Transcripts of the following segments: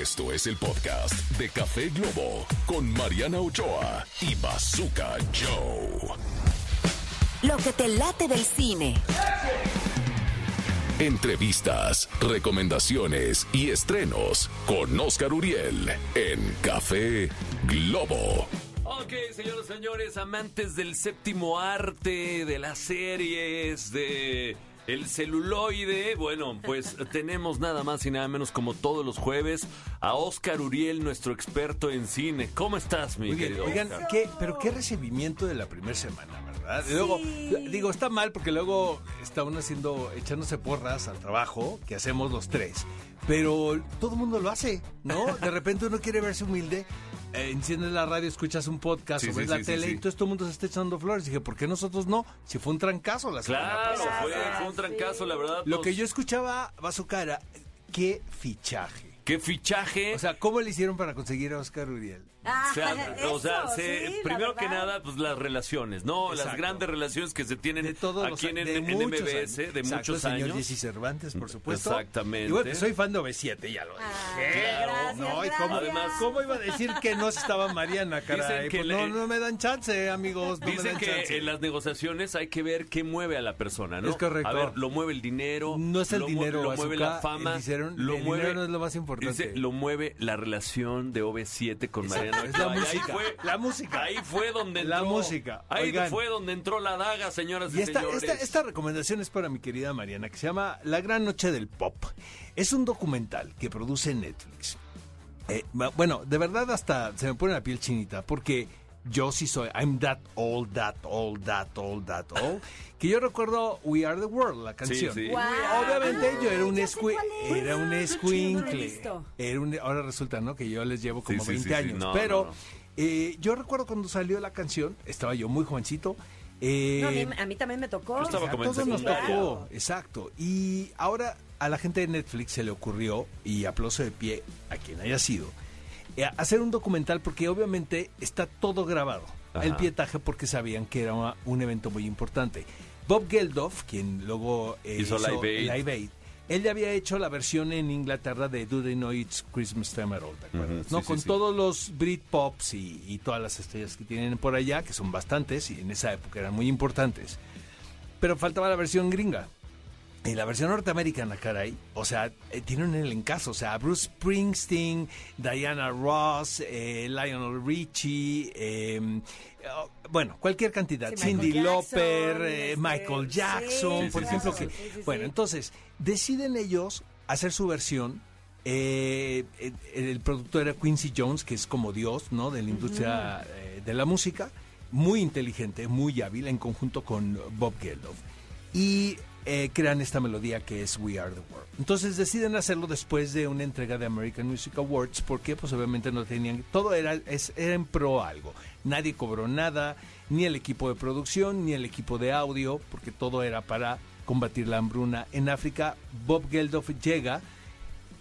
Esto es el podcast de Café Globo con Mariana Ochoa y Bazooka Joe. Lo que te late del cine. Entrevistas, recomendaciones y estrenos con Oscar Uriel en Café Globo. Ok, señoras y señores, amantes del séptimo arte, de las series, de el celuloide, bueno, pues tenemos nada más y nada menos como todos los jueves a Oscar Uriel, nuestro experto en cine. ¿Cómo estás, mi Muy bien, querido oigan, Oscar? ¿qué, pero qué recibimiento de la primera semana, ¿verdad? Y Luego, digo, está mal porque luego está uno haciendo, echándose porras al trabajo que hacemos los tres. Pero todo el mundo lo hace, ¿no? De repente uno quiere verse humilde, eh, enciendes la radio, escuchas un podcast Sí, o sí, ves la sí, sí, tele sí. y todo el mundo se está echando flores. Dije, ¿por qué nosotros no? Si fue un trancazo la semana Claro, pasada. fue, fue un trancazo, la verdad. Lo nos- que yo escuchaba va a su cara, qué fichaje. ¿Qué fichaje? O sea, ¿cómo le hicieron para conseguir a Oscar Uriel? O sea, o sea, Eso, se- sí, primero que nada, pues las relaciones, ¿no? Las Exacto. grandes relaciones que se tienen de todos los aquí en, de en muchos MBS años. de Exacto, muchos señor años. Jesse Cervantes, por supuesto. Exactamente. Y bueno, soy fan de OV7, ya lo dije. Ay, gracias, no, y cómo. Además, ¿cómo iba a decir que no estaba Mariana, caray? Dicen que Pues le- no, no me dan chance, amigos, no me Dicen dan que chance. en las negociaciones hay que ver qué mueve a la persona, ¿no? Es correcto. A ver, lo mueve el dinero. No es el lo dinero, Lo mueve la fama. lo el mueve, dinero no es lo más importante. Dice, lo mueve la relación de OV7 con Mariana. es la música, Ahí fue, la música. Ahí fue donde La entró. música, Ahí oigan. fue donde entró la daga, señoras y, Y esta, señores. esta, esta recomendación es para mi querida Mariana, que se llama La Gran Noche del Pop. Es un documental que produce Netflix. Eh, bueno, de verdad hasta se me pone la piel chinita, porque yo sí soy, I'm that old, that old, that old, that old, que yo recuerdo We Are the World, la canción. sí. Obviamente yo era un Ya sé escui- cuál es. era un escuincle. Era un, ahora resulta, ¿no? Que yo les llevo como Sí, sí, 20 sí, sí. años. No, pero no, no. eh, yo recuerdo cuando salió la canción, estaba yo muy jovencito. eh, No, a, mí, a mí también me tocó. Yo estaba a como en todos nos tocó, exacto. Y ahora a la gente de Netflix se le ocurrió, y aplauso de pie a quien haya sido, hacer un documental porque obviamente está todo grabado. Ajá. El pietaje porque sabían que era una- un evento muy importante. Bob Geldof, quien luego eh, Hizo Live Aid. Live Aid, él ya había hecho la versión en Inglaterra de Do They Know It's Christmas Time at All, ¿te acuerdas? ¿no? sí, Con sí. todos los Britpops y, y todas las estrellas que tienen por allá, que son bastantes y en esa época eran muy importantes. Pero faltaba la versión gringa. Y la versión norteamericana, caray, o sea, eh, tiene un elencazo, o sea, Bruce Springsteen, Diana Ross, eh, Lionel Richie, eh, oh, bueno, cualquier cantidad, Sí, Cindy Lauper, eh, Michael Jackson, sí, por sí, ejemplo, que, bueno, entonces, deciden ellos hacer su versión, eh, el, el productor era Quincy Jones, que es como Dios, ¿no? De la industria eh, de la música, muy inteligente, muy hábil, en conjunto con Bob Geldof. Y eh, crean esta melodía que es We Are the World. Entonces deciden hacerlo después de una entrega de American Music Awards, porque pues obviamente no tenían, todo era, es, era en pro algo. Nadie cobró nada, ni el equipo de producción, ni el equipo de audio, porque todo era para combatir la hambruna en África. Bob Geldof llega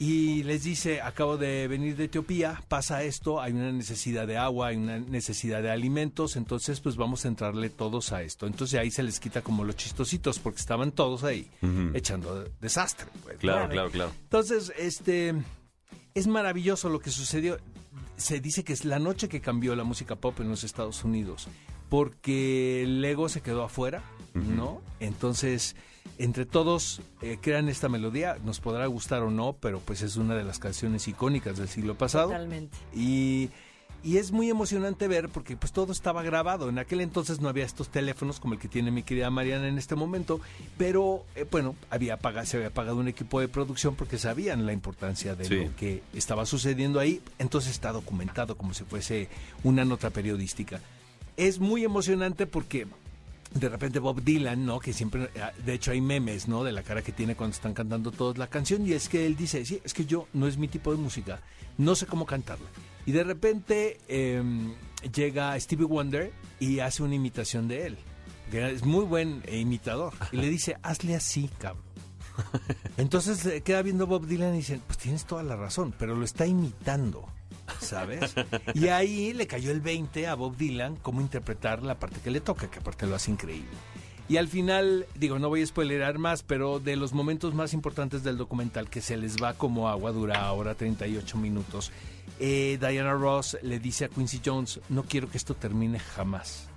y les dice, acabo de venir de Etiopía, pasa esto, hay una necesidad de agua, hay una necesidad de alimentos, entonces pues vamos a entrarle todos a esto. Entonces ahí se les quita como los chistositos, porque estaban todos ahí echando desastre. pues, ¿no? Claro, claro, claro. Entonces, este, es maravilloso lo que sucedió. Se dice que es la noche que cambió la música pop en los Estados Unidos, porque Lego se quedó afuera, ¿no? Entonces, entre todos eh, crean esta melodía, nos podrá gustar o no, pero pues es una de las canciones icónicas del siglo pasado. Totalmente. Y, y es muy emocionante ver porque pues todo estaba grabado. En aquel entonces no había estos teléfonos como el que tiene mi querida Mariana en este momento, pero eh, bueno, había pagado, se había pagado un equipo de producción porque sabían la importancia de Sí. lo que estaba sucediendo ahí. Entonces está documentado como si fuese una nota periodística. Es muy emocionante porque de repente Bob Dylan, ¿no? Que siempre, eh, de hecho hay memes, ¿no? De la cara que tiene cuando están cantando todos la canción y es que él dice, sí, es que yo no es mi tipo de música, no sé cómo cantarla. Y de repente eh, llega Stevie Wonder y hace una imitación de él. que Es muy buen imitador. Y le dice, hazle así, cabrón. Entonces eh, queda viendo Bob Dylan y dice, pues tienes toda la razón, pero lo está imitando, ¿sabes? Y ahí le cayó el 20 a Bob Dylan cómo interpretar la parte que le toca, que aparte lo hace increíble. Y al final, digo, no voy a spoilerar más, pero de los momentos más importantes del documental, que se les va como agua, dura ahora 38 minutos, eh, Diana Ross le dice a Quincy Jones, no quiero que esto termine jamás.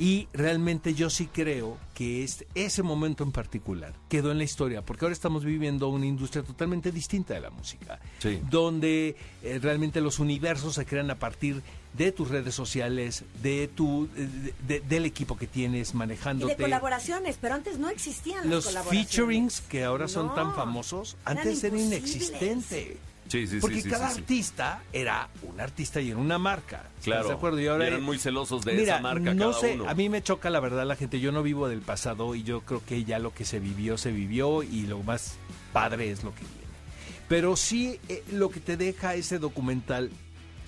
Y realmente yo sí creo que es ese momento en particular quedó en la historia, porque ahora estamos viviendo una industria totalmente distinta de la música, Sí. donde eh, realmente los universos se crean a partir de tus redes sociales, de tu, de- de- del equipo que tienes Y manejándote. de colaboraciones, pero antes no existían las Los colaboraciones. featurings que ahora son No, tan famosos, antes era inexistente. Sí, sí, sí, Porque sí, cada artista era un artista y era una marca. ¿Estás Claro. de acuerdo? Y ahora eran muy celosos de Mira, esa marca no cada sé, uno. a mí me choca la verdad la gente. Yo no vivo del pasado y yo creo que ya lo que se vivió, se vivió y lo más padre es lo que viene. Pero sí, eh, lo que te deja ese documental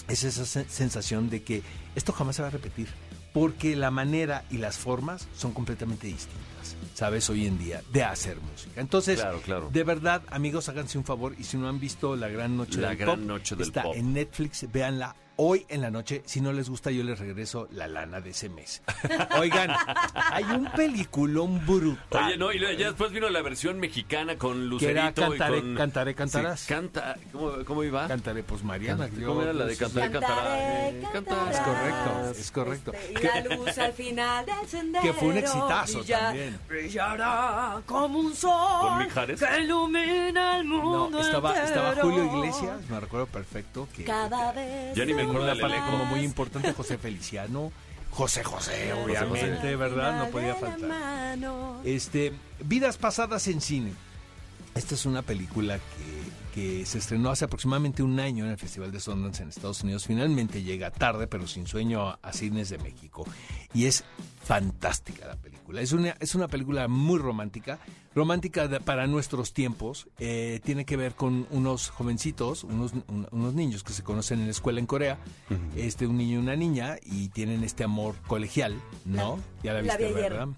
es esa sen- sensación de que esto jamás se va a repetir. Porque la manera y las formas son completamente distintas, ¿sabes? Hoy en día, de hacer música. Entonces, Claro, claro. de verdad, amigos, háganse un favor y si no han visto La Gran Noche La del Gran Pop, Noche del está Pop. en Netflix, véanla hoy en la noche. Si no les gusta, yo les regreso la lana de ese mes. Oigan, hay un peliculón brutal. Oye, no, y ya después vino la versión mexicana con Lucerito era Cantaré, y con... Cantaré, Cantarás. Sí, canta... ¿Cómo, cómo iba? Cantaré, pues Mariana. ¿Cómo era la de sí. Cantaré, Cantaré, Cantarás? cantarás, Es correcto, es correcto. este, y Que- la luz al final del sendero. Que fue un exitazo brilla- también. Brillará como un sol. ¿Con Mijares? Que ilumina el mundo. No, estaba, estaba. Julio Iglesias, me recuerdo perfecto. Que, Cada vez. Ya ni me acuerdo una de parte Lele. como muy importante, José Feliciano. José José, José. obviamente, ¿verdad? No podía faltar. Este, Vidas pasadas en cine. Esta es una película que, que se estrenó hace aproximadamente un año en el Festival de Sundance en Estados Unidos. Finalmente llega tarde, pero sin sueño, a, a cines de México. Y es fantástica la película. Es una, es una película muy romántica, romántica de- para nuestros tiempos. Eh, tiene que ver con unos jovencitos, unos, un- unos niños que se conocen en la escuela en Corea. este, un niño y una niña, y tienen este amor colegial, ¿no? ya la la viste, vi ayer. ¿verdad?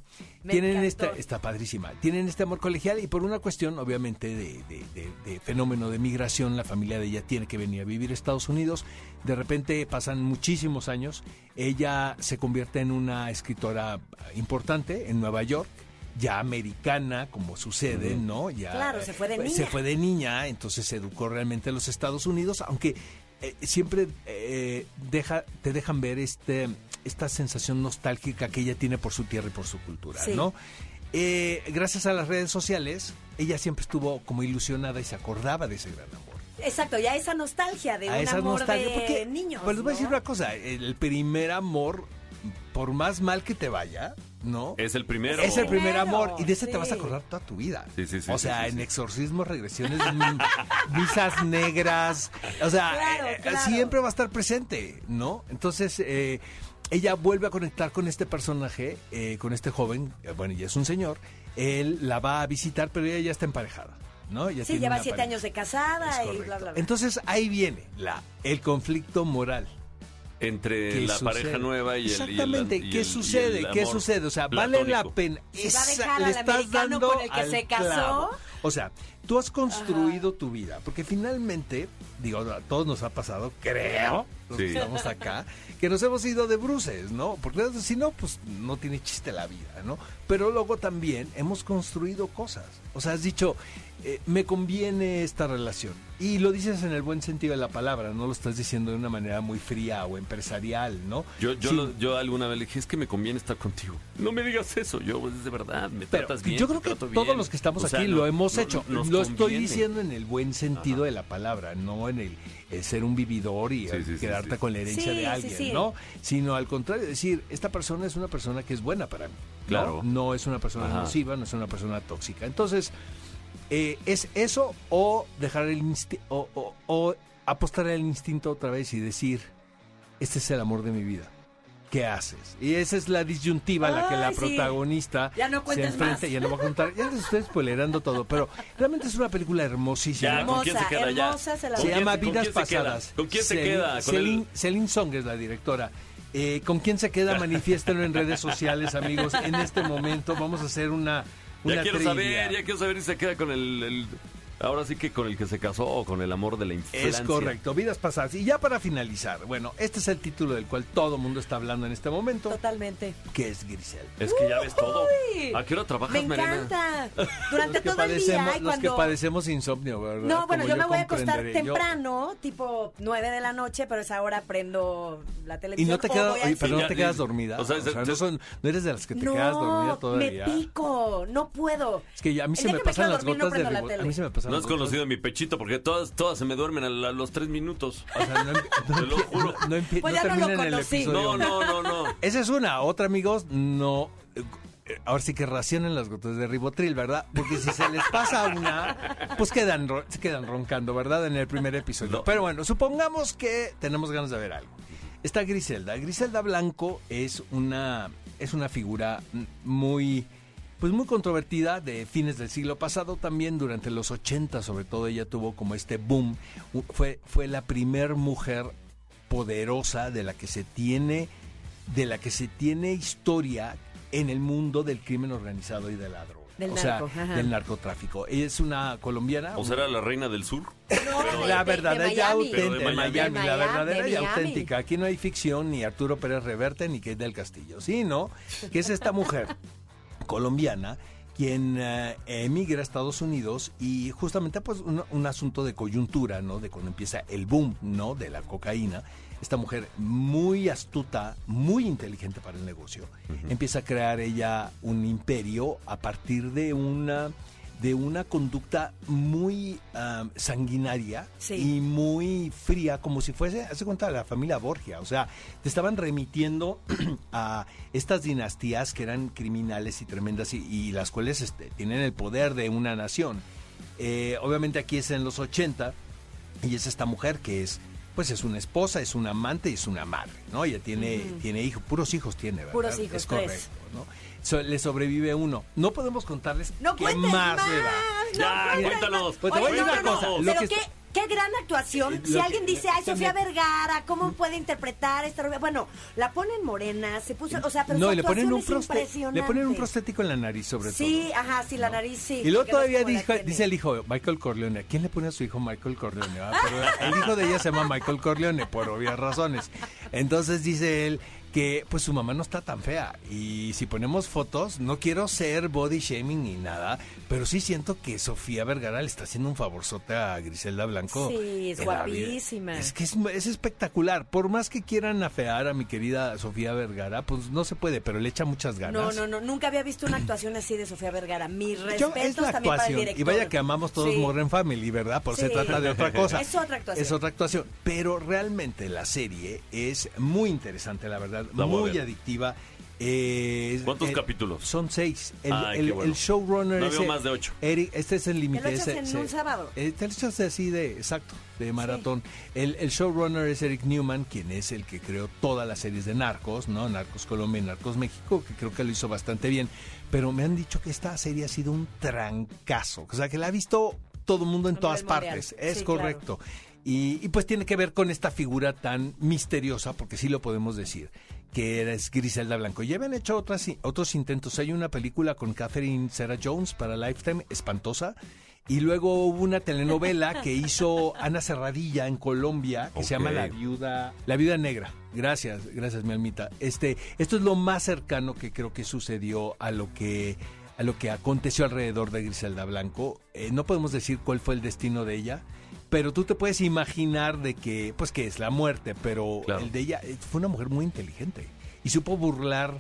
Me Tienen encantó. esta, está padrísima. Tienen este amor colegial y por una cuestión, obviamente, de, de- de- de fenómeno de migración, la familia de ella tiene que venir a vivir a Estados Unidos. De repente pasan muchísimos años. Ella se convierte en una escritora importante en Nueva York. Ya americana, como sucede, ¿no? Ya, Claro, se fue de pues, niña. Se fue de niña, entonces se educó realmente en los Estados Unidos, aunque eh, siempre eh, deja, te dejan ver este, esta sensación nostálgica que ella tiene por su tierra y por su cultura, Sí. ¿no? Eh, gracias a las redes sociales, ella siempre estuvo como ilusionada y se acordaba de ese gran amor. Exacto, ya esa nostalgia de a un esa amor nostalgia, de porque, niños. pues les voy a decir una cosa, el primer amor, por más mal que te vaya, ¿no? Es el primero. Es el primer amor y de ese te vas a acordar toda tu vida. Sí, sí, sí, o sea, sí, en sí. exorcismos, regresiones, misas negras, o sea, Claro, eh, claro. siempre va a estar presente, ¿no? Entonces, eh, ella vuelve a conectar con este personaje, eh, con este joven, eh, bueno, ya es un señor, él la va a visitar, pero ella ya está emparejada, ¿no? Ya Sí, tiene lleva siete pareja. años de Es casada y correcto. bla, bla, bla. Entonces ahí viene la, el conflicto moral. Entre ¿Qué la sucede? pareja nueva y el... y el- Exactamente, y ¿qué y sucede? el ¿Qué sucede? O sea, vale la pena. Si va a Esa- dejar le al estás americano dando con el que al se casó. clavo. O sea, tú has construido tu vida, porque finalmente, digo, a todos nos ha pasado, creo, los que estamos acá, que nos hemos ido de bruces, ¿no? Porque si no, pues no tiene chiste la vida, ¿no? Pero luego también hemos construido cosas. O sea, has dicho, eh, me conviene esta relación. Y lo dices en el buen sentido de la palabra, no lo estás diciendo de una manera muy fría o empresarial, ¿no? Yo, yo, Sí. lo- yo alguna vez le dije, es que me conviene estar contigo. No me digas eso, yo pues, es de verdad, me Pero tratas bien. yo creo que todos bien. los que estamos O sea, aquí no- lo hemos no- hecho. nos lo estoy diciendo en el buen sentido Ajá. de la palabra, no en el, el ser un vividor y Sí, quedarte sí. con la herencia Sí, de alguien, sí. ¿no? Sino al contrario, decir, esta persona es una persona que es buena para mí. ¿no? Claro. No es una persona Ajá. nociva, no es una persona tóxica. Entonces, eh, es eso o dejar el o, o- o apostar al instinto otra vez y decir, este es el amor de mi vida. ¿Qué haces? Y esa es la disyuntiva a la que la sí. protagonista Ya no se enfrenta. más. Ya no voy a contar, ya les estoy spoilerando todo, pero realmente es una película hermosísima. Ya, ¿con quién se queda ya? hermosa, se la ¿Con Se vi. quién- llama Vidas? Pasadas. ¿Con quién se queda? Celine, el- Celine Song es la directora. Eh, ¿Con quién se queda? Manifiéstenlo en redes sociales, amigos. En este momento vamos a hacer una, una Ya quiero trivia. saber, ya quiero saber si se queda con el... el- Ahora sí que con el que se casó o con el amor de la infancia. Es correcto, vidas pasadas. Y ya para finalizar, bueno, este es el título del cual todo el mundo está hablando en este momento, Totalmente. que es Grisel. Es que ya ves todo. Uy, ¿A qué hora trabajas, Me Mariana? encanta. Durante todo el día y los que padecemos insomnio, ¿verdad? No, bueno, yo me voy a acostar. Yo- temprano, tipo 9 de la noche, pero esa hora prendo la Y televisión. no te quedas, oye, pero no Ya, te y- quedas dormida. o sea, O sea, te- no, son- no eres de las que te no, quedas dormida todavía. me pico, no puedo. Es que ya a mí El se me pasan las dormir, no gotas de. A mí se me pasan No has conocido mi pechito porque todas, todas se me duermen a, la- a los tres minutos. O sea, no, no Te lo juro. no- Pues no ya no lo conocí. No, no, no, no. Esa es una. Otra, amigos, no. eh, Ahora sí que racionen las gotas de ribotril, ¿verdad? Porque si se les pasa una, pues quedan, se quedan roncando, ¿verdad? En el primer episodio. No. Pero bueno, supongamos que tenemos ganas de ver algo. Está Griselda. Griselda Blanco es una, es una figura muy, pues muy controvertida de fines del siglo pasado. También durante los 80, sobre todo, ella tuvo como este boom. Fue, fue la primer mujer poderosa de la que se tiene de la que se tiene historia en el mundo del crimen organizado y de la droga. Del o narco, sea, del narcotráfico. Ella es una colombiana. ¿O será la reina del sur? No, la de- de verdadera y auténtica, de Miami, Miami. la De verdadera y auténtica. Aquí no hay ficción ni Arturo Pérez Reverte ni Kate del Castillo, sí, ¿no? Que es esta mujer colombiana quien eh, emigra a Estados Unidos y justamente pues un, un asunto de coyuntura, ¿no? De cuando empieza el boom, ¿no? De la cocaína. Esta mujer muy astuta, muy inteligente para el negocio, empieza a crear ella un imperio a partir de una de una conducta muy sanguinaria Sí. y muy fría, como si fuese, hace cuenta, la familia Borgia. O sea, te estaban remitiendo a estas dinastías que eran criminales y tremendas y, y las cuales este, tienen el poder de una nación. Eh, obviamente aquí es en los 80 y es esta mujer que es pues es una esposa, es una amante y es una madre, ¿no? Ella tiene, tiene hijos, puros hijos tiene, ¿verdad? Puros hijos, es tres. correcto, ¿no? So- le sobrevive uno. No podemos contarles No qué más, más. le da. no Ya, cuéntanos. Pues te voy a decir una no, cosa, no, lo Pero que qué, gran actuación. Eh, si lo que- alguien dice, ay, Sofía también- Vergara, ¿cómo puede interpretar esta rubia? Bueno, la ponen morena, se puso, o sea, pero no, su y le ponen, un proste- le ponen un prostético en la nariz, sobre Sí, todo. ajá, sí, la nariz sí. Y luego todavía dijo- dice el hijo, Michael Corleone. ¿A quién le pone a su hijo Michael Corleone? Ah, Pero el hijo de ella se llama Michael Corleone, por obvias razones. Entonces dice él que pues su mamá no está tan fea. Y si ponemos fotos, no quiero ser body shaming ni nada, pero sí siento que Sofía Vergara le está haciendo un favorzote a Griselda Blanco. Sí, es guapísima. Es que es, es espectacular. Por más que quieran afear a mi querida Sofía Vergara, pues no se puede, pero le echa muchas ganas. No, no, no, nunca había visto una actuación así de Sofía Vergara. Mis Yo- respetos es la también para el director. Y vaya que amamos todos Sí. Modern Family, ¿verdad? Por se Sí. trata de otra cosa. Es otra actuación. Es otra actuación. Pero realmente la serie es muy interesante, la verdad. La muy ver. adictiva. Eh, ¿Cuántos eh, capítulos? Son seis. El, Ay, el- qué bueno. el showrunner No es veo el- más de ocho. Eric, este es el límite. Te lo echas ese- en un sábado. eh, te lo echas así de, exacto, de maratón. El, el showrunner es Eric Newman, quien es el que creó todas las series de Narcos, ¿no? Narcos Colombia y Narcos México, que creo que lo hizo bastante bien. Pero me han dicho que esta serie ha sido un trancazo. O sea, que la ha visto todo el mundo en todas partes. Es Sí, correcto. Y, y pues tiene que ver con esta figura tan misteriosa, porque sí lo podemos decir, que es Griselda Blanco. Ya habían hecho otras, otros intentos. Hay una película con Catherine Sarah Jones para Lifetime, espantosa. Y luego hubo una telenovela que hizo Ana Serradilla en Colombia, que se llama. La Viuda, La Viuda Negra. Gracias, gracias, mi almita. Este, esto es lo más cercano que creo que sucedió a lo que a lo que aconteció alrededor de Griselda Blanco. Eh, no podemos decir cuál fue el destino de ella, pero tú te puedes imaginar de que, pues que es la muerte, pero Claro. el de ella eh, fue una mujer muy inteligente y supo burlar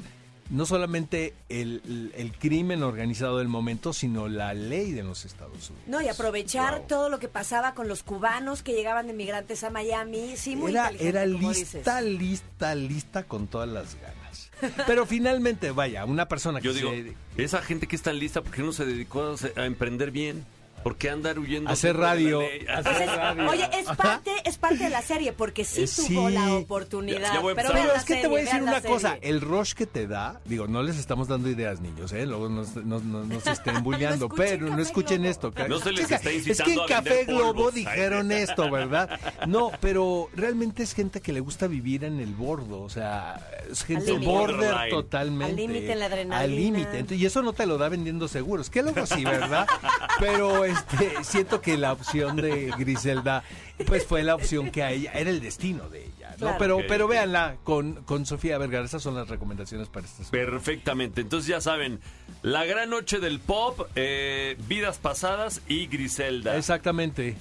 no solamente el, el- el crimen organizado del momento, sino la ley de los Estados Unidos. No, y aprovechar Wow. todo lo que pasaba con los cubanos que llegaban de migrantes a Miami. Sí, muy era, inteligente, era como lista, dices. lista, lista con todas las ganas. Pero finalmente, vaya, una persona que Yo digo, se- esa gente que es tan lista, ¿por qué no se dedicó a, a emprender bien? ¿Por qué andar huyendo? Hacer radio, Pues es- radio. oye, es parte, es parte de la serie, porque sí Eh, tuvo sí. la oportunidad. Ya- ya voy a pero Pero es que te voy a decir una cosa, el rush que te da, digo, no les estamos dando ideas, niños, ¿eh? Luego nos, nos, nos- nos estén bulleando, No pero no escuchen Globo. esto. No se les Chica, está Es incitando que en a Café Globo polvos. dijeron esto, ¿verdad? No, pero realmente es gente que le gusta vivir en el bordo, o sea, es gente border Borderline. totalmente. Al límite en la adrenalina. Al límite, Entonces, y eso no te lo da vendiendo seguros, que luego sí, ¿verdad? Pero este, siento que la opción de Griselda, pues fue la opción que a ella, era el destino de ella, ¿no? Claro. Pero, pero véanla con, con Sofía Vergara, esas son las recomendaciones para esta semana. Perfectamente. Entonces ya saben, La Gran Noche del Pop, eh, Vidas Pasadas y Griselda. Exactamente.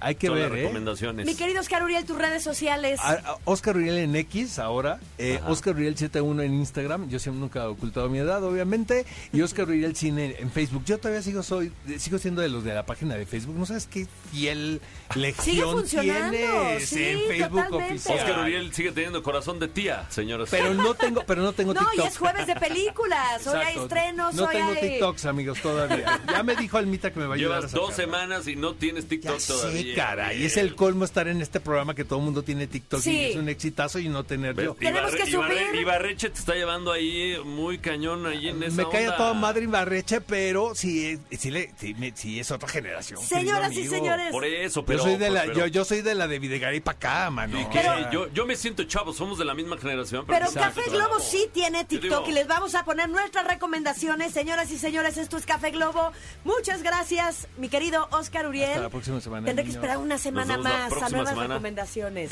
Hay que Son las ver, ¿eh? Mi querido Oscar Uriel, tus redes sociales. A- a Oscar Uriel en X ahora, eh. Oscar Uriel 71 en Instagram, yo siempre nunca he ocultado mi edad, obviamente, y Oscar Uriel Cine en Facebook. Yo todavía sigo soy sigo siendo de los de la página de Facebook. No sabes qué fiel legión funcionando, tienes sí, en Facebook totalmente. oficial. Oscar Uriel sigue teniendo corazón de tía, señoras. Pero no tengo, pero no tengo no, TikTok. y es jueves de películas. Hoy hay Exacto. estrenos, No hoy tengo hay... TikToks, amigos, todavía. Ya me dijo Almita que me va a ayudar Llevas a dos semanas y no tienes TikTok Ya todavía. sé, caray. Es el colmo estar en este programa que todo el mundo tiene TikTok Sí. y es un exitazo y no tener. Tenemos Ibarre- que subir. Ibarre- Ibarreche te está llevando ahí muy cañón ahí en esa Me cae a toda madre Ibarreche, pero sí, sí, le- sí, me- sí es otra generación. Señoras y señores. Por eso, pero... yo, soy de la, pero- yo, yo soy de la de Videgaray para acá, mano. ¿Y O qué? sea, yo, yo me siento chavo, somos de la misma generación. Pero. Café Globo sí tiene TikTok y les vamos a poner nuestras recomendaciones. Señoras y señores, esto es Café Globo. Muchas gracias, mi querido Oscar Uriel. Hasta la próxima semana, Tendré que niños. Esperar una semana más a nuevas semana. recomendaciones.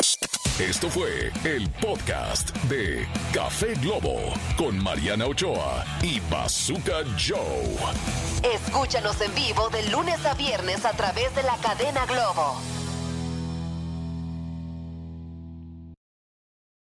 Esto fue el podcast de Café Globo con Mariana Ochoa y Bazooka Joe. Escúchanos en vivo de lunes a viernes a través de la cadena Globo.